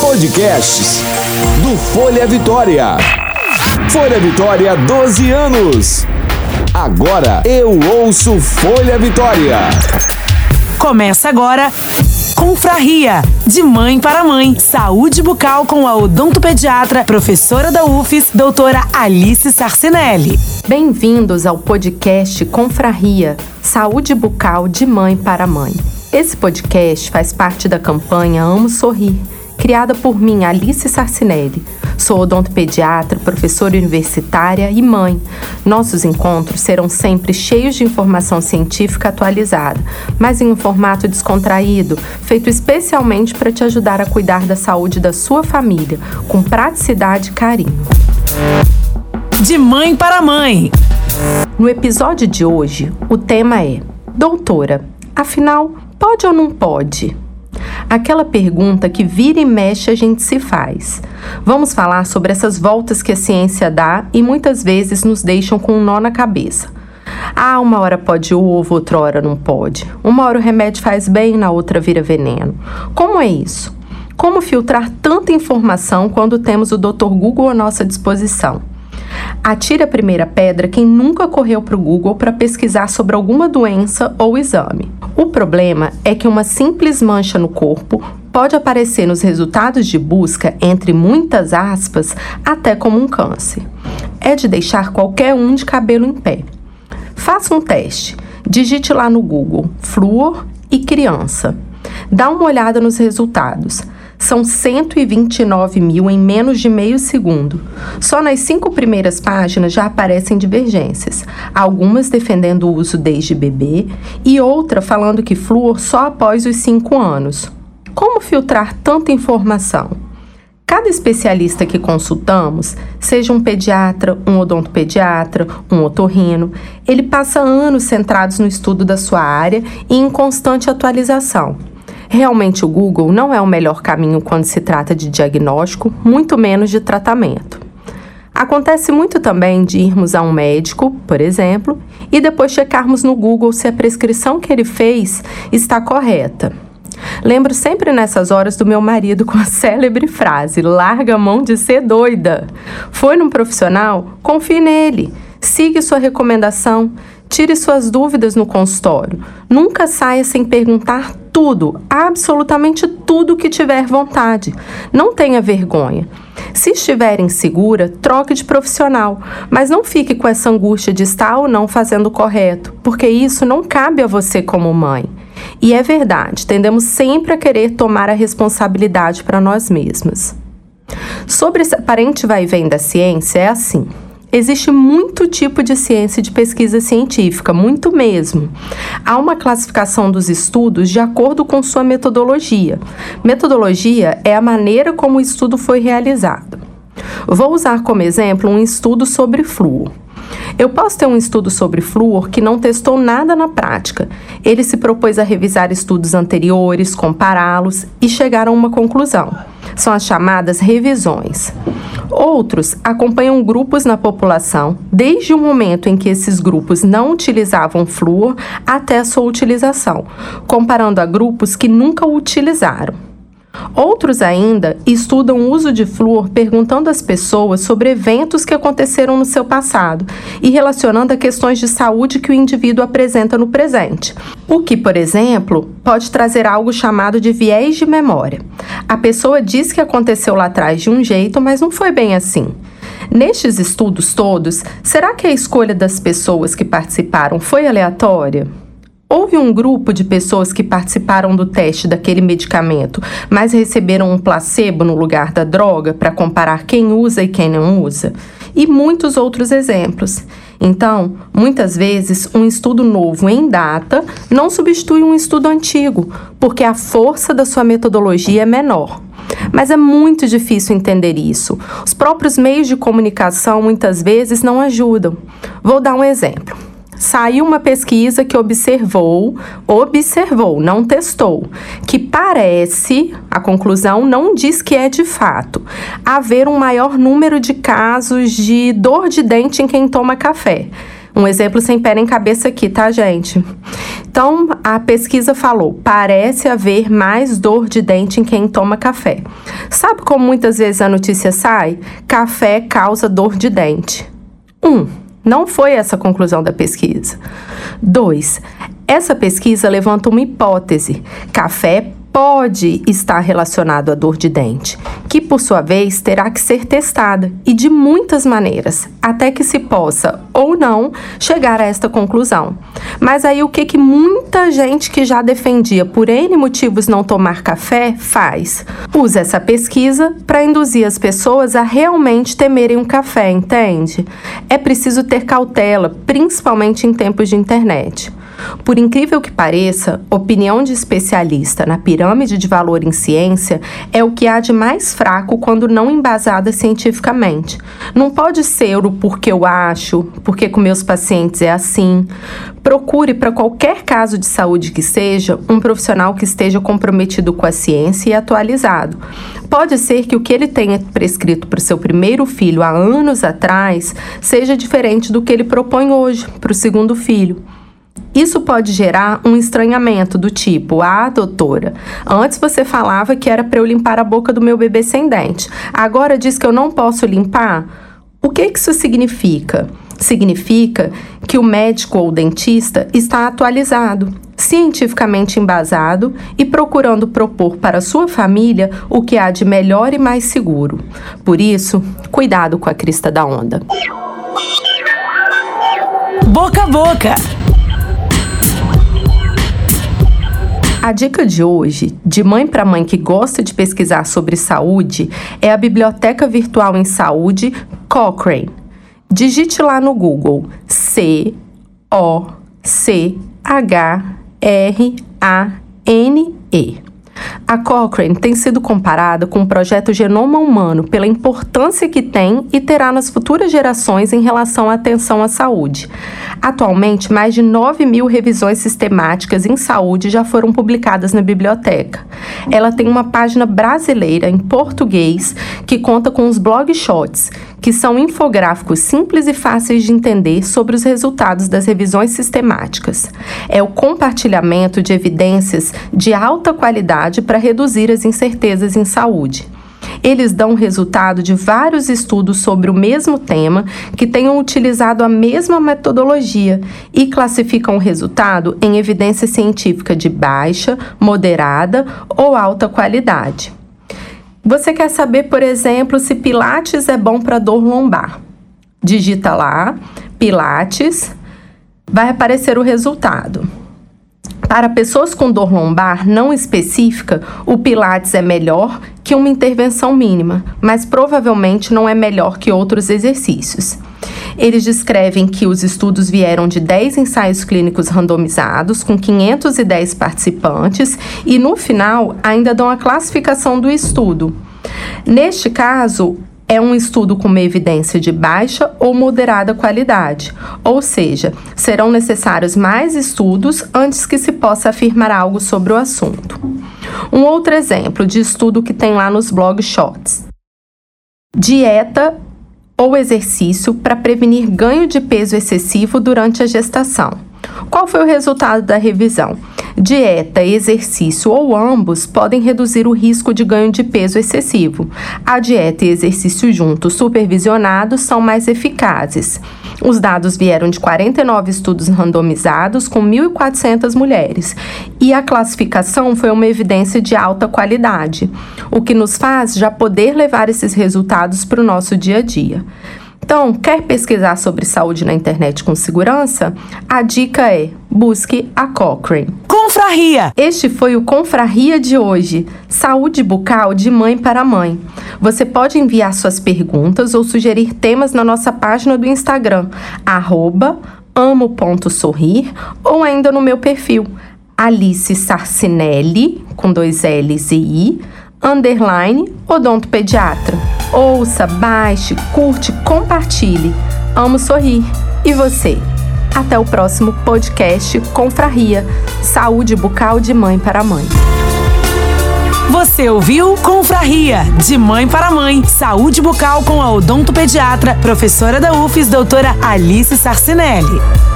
Podcasts do Folha Vitória. Folha Vitória, 12 anos. Agora eu ouço Folha Vitória. Começa agora Confraria, de mãe para mãe. Saúde bucal com a odontopediatra, professora da UFES, doutora Alice Sarcinelli. Bem-vindos ao podcast Confraria, Saúde bucal de mãe para mãe. Esse podcast faz parte da campanha Amo Sorrir criada por mim, Alice Sarcinelli. Sou odontopediatra, professora universitária e mãe. Nossos encontros serão sempre cheios de informação científica atualizada, mas em um formato descontraído, feito especialmente para te ajudar a cuidar da saúde da sua família, com praticidade e carinho. De mãe para mãe. No episódio de hoje, o tema é: Doutora, afinal, pode ou não pode? Aquela pergunta que vira e mexe a gente se faz. Vamos falar sobre essas voltas que a ciência dá e muitas vezes nos deixam com um nó na cabeça. Ah, uma hora pode ovo, outra hora não pode. Uma hora o remédio faz bem, na outra vira veneno. Como é isso? Como filtrar tanta informação quando temos o Dr. Google à nossa disposição? Atire a primeira pedra quem nunca correu para o Google para pesquisar sobre alguma doença ou exame. O problema é que uma simples mancha no corpo pode aparecer nos resultados de busca, entre muitas aspas, até como um câncer. É de deixar qualquer um de cabelo em pé. Faça um teste. Digite lá no Google flúor e criança. Dá uma olhada nos resultados. São 129 mil em menos de meio segundo. Só nas cinco primeiras páginas já aparecem divergências, algumas defendendo o uso desde bebê e outra falando que flúor só após os cinco anos. Como filtrar tanta informação? Cada especialista que consultamos, seja um pediatra, um odontopediatra, um otorrino, ele passa anos centrados no estudo da sua área e em constante atualização. Realmente, o Google não é o melhor caminho quando se trata de diagnóstico, muito menos de tratamento. Acontece muito também de irmos a um médico, por exemplo, e depois checarmos no Google se a prescrição que ele fez está correta. Lembro sempre nessas horas do meu marido com a célebre frase: larga a mão de ser doida. Foi num profissional? Confie nele. Siga sua recomendação. Tire suas dúvidas no consultório. Nunca saia sem perguntar tudo, absolutamente tudo que tiver vontade. Não tenha vergonha. Se estiver insegura, troque de profissional, mas não fique com essa angústia de estar ou não fazendo o correto, porque isso não cabe a você como mãe. E é verdade, tendemos sempre a querer tomar a responsabilidade para nós mesmas. Sobre esse aparente vai e vem da ciência, é assim. Existe muito tipo de ciência de pesquisa científica, muito mesmo. Há uma classificação dos estudos de acordo com sua metodologia. Metodologia é a maneira como o estudo foi realizado. Vou usar como exemplo um estudo sobre flúor. Eu posso ter um estudo sobre flúor que não testou nada na prática. Ele se propôs a revisar estudos anteriores, compará-los e chegar a uma conclusão. São as chamadas revisões. Outros acompanham grupos na população desde o momento em que esses grupos não utilizavam flúor até sua utilização, comparando a grupos que nunca o utilizaram. Outros ainda estudam o uso de flúor perguntando às pessoas sobre eventos que aconteceram no seu passado e relacionando a questões de saúde que o indivíduo apresenta no presente. O que, por exemplo, pode trazer algo chamado de viés de memória. A pessoa diz que aconteceu lá atrás de um jeito, mas não foi bem assim. Nestes estudos todos, será que a escolha das pessoas que participaram foi aleatória? Houve um grupo de pessoas que participaram do teste daquele medicamento, mas receberam um placebo no lugar da droga para comparar quem usa e quem não usa? E muitos outros exemplos. Então, muitas vezes, um estudo novo em data não substitui um estudo antigo, porque a força da sua metodologia é menor. Mas é muito difícil entender isso. Os próprios meios de comunicação muitas vezes não ajudam. Vou dar um exemplo saiu uma pesquisa que observou, observou, não testou, que parece, a conclusão não diz que é de fato, haver um maior número de casos de dor de dente em quem toma café. Um exemplo sem pé nem cabeça aqui, tá, gente? Então, a pesquisa falou: parece haver mais dor de dente em quem toma café. Sabe como muitas vezes a notícia sai? Café causa dor de dente. Um, não foi essa a conclusão da pesquisa. Dois, essa pesquisa levanta uma hipótese: café pode estar relacionado à dor de dente, que por sua vez terá que ser testada e de muitas maneiras, até que se possa ou não chegar a esta conclusão. Mas aí o que que muita gente que já defendia por N motivos não tomar café faz? Usa essa pesquisa para induzir as pessoas a realmente temerem um café, entende? É preciso ter cautela, principalmente em tempos de internet. Por incrível que pareça, opinião de especialista na pirâmide de valor em ciência é o que há de mais fraco quando não embasada cientificamente. Não pode ser o porque eu acho, porque com meus pacientes é assim. Procure para qualquer caso de saúde que seja um profissional que esteja comprometido com a ciência e atualizado. Pode ser que o que ele tenha prescrito para o seu primeiro filho há anos atrás seja diferente do que ele propõe hoje para o segundo filho. Isso pode gerar um estranhamento do tipo: Ah, doutora, antes você falava que era para eu limpar a boca do meu bebê sem dente, agora diz que eu não posso limpar? O que isso significa? Significa que o médico ou dentista está atualizado, cientificamente embasado e procurando propor para sua família o que há de melhor e mais seguro. Por isso, cuidado com a crista da onda. Boca a boca. A dica de hoje, de mãe para mãe que gosta de pesquisar sobre saúde, é a Biblioteca Virtual em Saúde Cochrane. Digite lá no Google C O C H R A N E. A Cochrane tem sido comparada com o projeto Genoma Humano pela importância que tem e terá nas futuras gerações em relação à atenção à saúde. Atualmente, mais de 9 mil revisões sistemáticas em saúde já foram publicadas na biblioteca. Ela tem uma página brasileira em português que conta com os blog shots, que são infográficos simples e fáceis de entender sobre os resultados das revisões sistemáticas. É o compartilhamento de evidências de alta qualidade para reduzir as incertezas em saúde. Eles dão resultado de vários estudos sobre o mesmo tema que tenham utilizado a mesma metodologia e classificam o resultado em evidência científica de baixa, moderada ou alta qualidade. Você quer saber, por exemplo, se Pilates é bom para dor lombar? Digita lá, Pilates, vai aparecer o resultado. Para pessoas com dor lombar não específica, o Pilates é melhor que uma intervenção mínima, mas provavelmente não é melhor que outros exercícios. Eles descrevem que os estudos vieram de 10 ensaios clínicos randomizados, com 510 participantes, e no final ainda dão a classificação do estudo. Neste caso, é um estudo com uma evidência de baixa ou moderada qualidade, ou seja, serão necessários mais estudos antes que se possa afirmar algo sobre o assunto. Um outro exemplo de estudo que tem lá nos blog shots. Dieta ou exercício para prevenir ganho de peso excessivo durante a gestação. Qual foi o resultado da revisão? Dieta, exercício ou ambos podem reduzir o risco de ganho de peso excessivo. A dieta e exercício juntos supervisionados são mais eficazes. Os dados vieram de 49 estudos randomizados com 1.400 mulheres e a classificação foi uma evidência de alta qualidade, o que nos faz já poder levar esses resultados para o nosso dia a dia. Então, quer pesquisar sobre saúde na internet com segurança? A dica é: busque a Cochrane. Confraria! Este foi o Confraria de hoje. Saúde bucal de mãe para mãe. Você pode enviar suas perguntas ou sugerir temas na nossa página do Instagram, amo.sorrir, ou ainda no meu perfil, Alice Sarcinelli, com dois L's e I, underline odontopediatra. Ouça, baixe, curte, compartilhe. Amo sorrir. E você? Até o próximo podcast Confraria Saúde Bucal de Mãe para Mãe. Você ouviu Confraria, de mãe para mãe. Saúde bucal com a odontopediatra, professora da UFES, doutora Alice Sarcinelli.